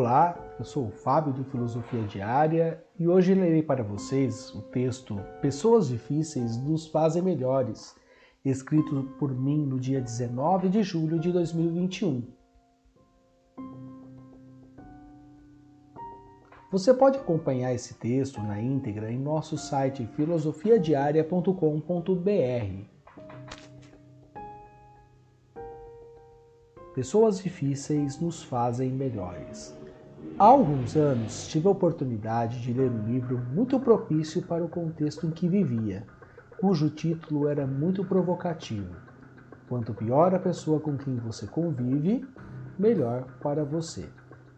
Olá, eu sou o Fábio do Filosofia Diária e hoje lerei para vocês o texto Pessoas Difíceis nos Fazem Melhores, escrito por mim no dia 19 de julho de 2021. Você pode acompanhar esse texto na íntegra em nosso site filosofiadiaria.com.br. Pessoas difíceis nos fazem melhores. Há alguns anos tive a oportunidade de ler um livro muito propício para o contexto em que vivia, cujo título era muito provocativo. Quanto pior a pessoa com quem você convive, melhor para você,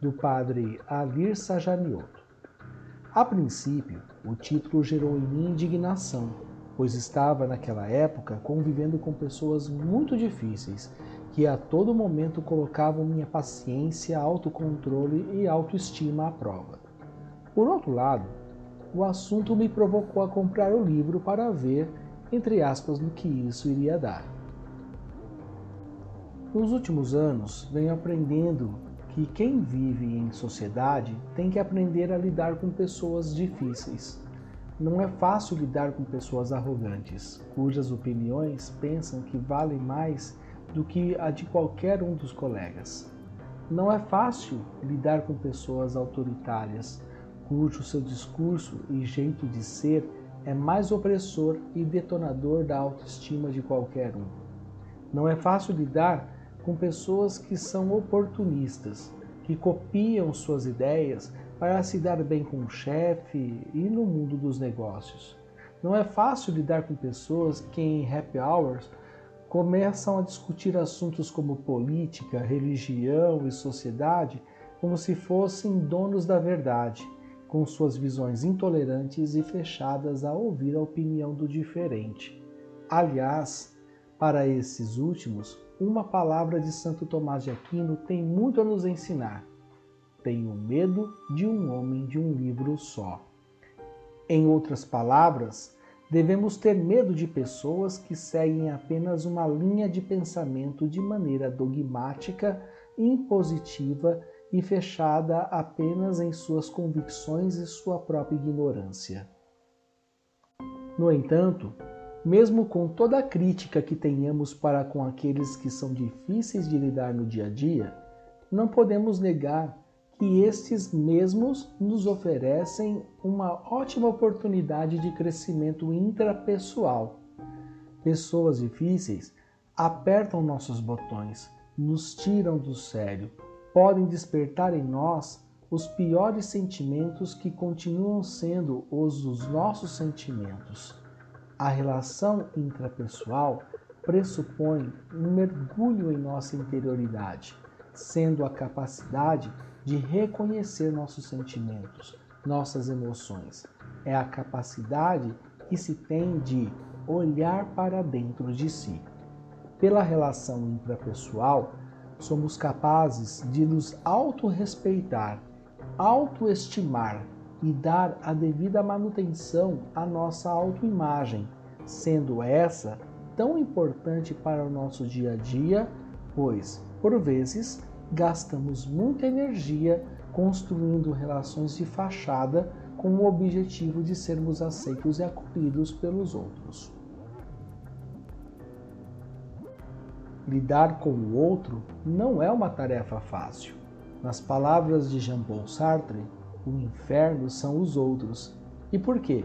do padre Alir Sajanioto. A princípio, o título gerou em mim indignação, pois estava naquela época convivendo com pessoas muito difíceis que a todo momento colocavam minha paciência, autocontrole e autoestima à prova. Por outro lado, o assunto me provocou a comprar o livro para ver, entre aspas, no que isso iria dar. Nos últimos anos, venho aprendendo que quem vive em sociedade tem que aprender a lidar com pessoas difíceis. Não é fácil lidar com pessoas arrogantes, cujas opiniões pensam que valem mais do que a de qualquer um dos colegas. Não é fácil lidar com pessoas autoritárias, cujo seu discurso e jeito de ser é mais opressor e detonador da autoestima de qualquer um. Não é fácil lidar com pessoas que são oportunistas, que copiam suas ideias para se dar bem com o chefe e no mundo dos negócios. Não é fácil lidar com pessoas que em happy hours começam a discutir assuntos como política, religião e sociedade como se fossem donos da verdade, com suas visões intolerantes e fechadas a ouvir a opinião do diferente. Aliás, para esses últimos, uma palavra de Santo Tomás de Aquino tem muito a nos ensinar. Tenho medo de um homem de um livro só. Em outras palavras, Devemos ter medo de pessoas que seguem apenas uma linha de pensamento de maneira dogmática, impositiva e fechada apenas em suas convicções e sua própria ignorância. No entanto, mesmo com toda a crítica que tenhamos para com aqueles que são difíceis de lidar no dia a dia, não podemos negar que estes mesmos nos oferecem uma ótima oportunidade de crescimento intrapessoal. Pessoas difíceis apertam nossos botões, nos tiram do sério, podem despertar em nós os piores sentimentos que continuam sendo os dos nossos sentimentos. A relação intrapessoal pressupõe um mergulho em nossa interioridade, sendo a capacidade de reconhecer nossos sentimentos, nossas emoções. É a capacidade que se tem de olhar para dentro de si. Pela relação intrapessoal, somos capazes de nos autorrespeitar, autoestimar e dar a devida manutenção à nossa autoimagem, sendo essa tão importante para o nosso dia a dia, pois, por vezes, gastamos muita energia construindo relações de fachada com o objetivo de sermos aceitos e acolhidos pelos outros. Lidar com o outro não é uma tarefa fácil. Nas palavras de Jean-Paul Sartre, o inferno são os outros. E por quê?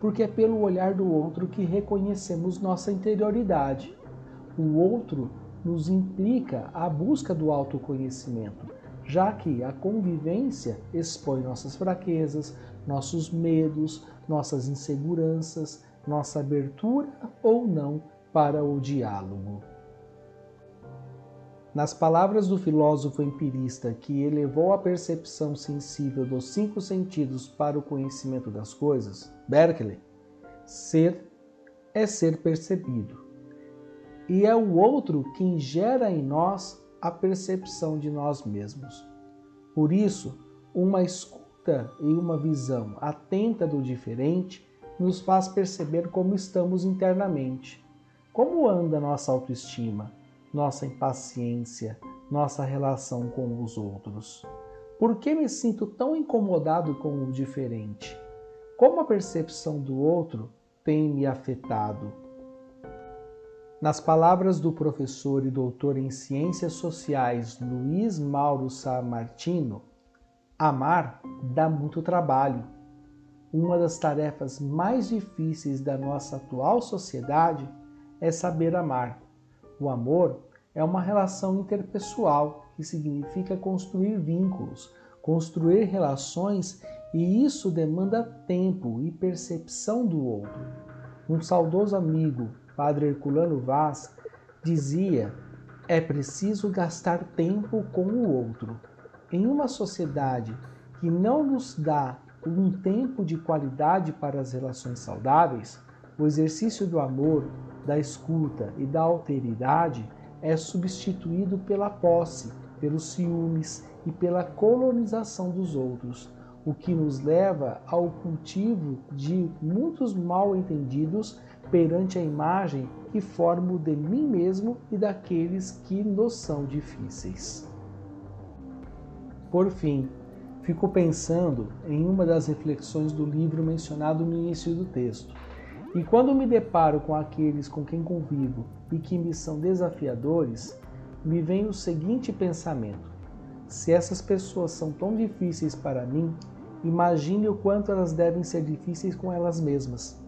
Porque é pelo olhar do outro que reconhecemos nossa interioridade. O outro nos implica a busca do autoconhecimento, já que a convivência expõe nossas fraquezas, nossos medos, nossas inseguranças, nossa abertura ou não para o diálogo. Nas palavras do filósofo empirista que elevou a percepção sensível dos cinco sentidos para o conhecimento das coisas, Berkeley, ser é ser percebido e é o outro quem gera em nós a percepção de nós mesmos. Por isso, uma escuta e uma visão atenta do diferente nos faz perceber como estamos internamente, como anda nossa autoestima, nossa impaciência, nossa relação com os outros. Por que me sinto tão incomodado com o diferente? Como a percepção do outro tem me afetado? Nas palavras do professor e doutor em Ciências Sociais Luiz Mauro Samartino, amar dá muito trabalho. Uma das tarefas mais difíceis da nossa atual sociedade é saber amar. O amor é uma relação interpessoal que significa construir vínculos, construir relações e isso demanda tempo e percepção do outro. Um saudoso amigo, Padre Herculano Vaz, dizia: é preciso gastar tempo com o outro. Em uma sociedade que não nos dá um tempo de qualidade para as relações saudáveis, o exercício do amor, da escuta e da alteridade é substituído pela posse, pelos ciúmes e pela colonização dos outros, o que nos leva ao cultivo de muitos mal entendidos perante a imagem que formo de mim mesmo e daqueles que nos são difíceis. Por fim, fico pensando em uma das reflexões do livro mencionado no início do texto. E quando me deparo com aqueles com quem convivo e que me são desafiadores, me vem o seguinte pensamento: se essas pessoas são tão difíceis para mim, imagine o quanto elas devem ser difíceis com elas mesmas.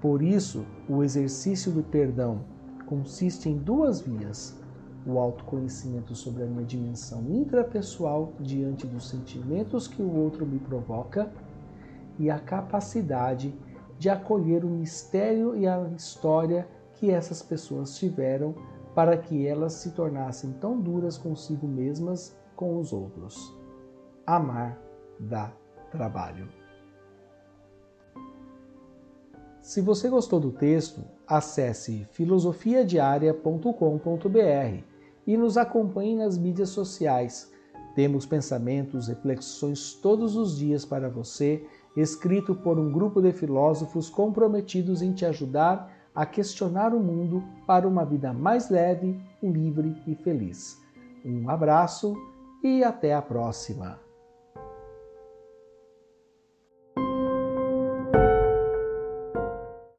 Por isso, o exercício do perdão consiste em duas vias: o autoconhecimento sobre a minha dimensão intrapessoal diante dos sentimentos que o outro me provoca e a capacidade de acolher o mistério e a história que essas pessoas tiveram para que elas se tornassem tão duras consigo mesmas com os outros. Amar dá trabalho. Se você gostou do texto, acesse filosofiadiaria.com.br e nos acompanhe nas mídias sociais. Temos pensamentos, reflexões todos os dias para você, escrito por um grupo de filósofos comprometidos em te ajudar a questionar o mundo para uma vida mais leve, livre e feliz. Um abraço e até a próxima!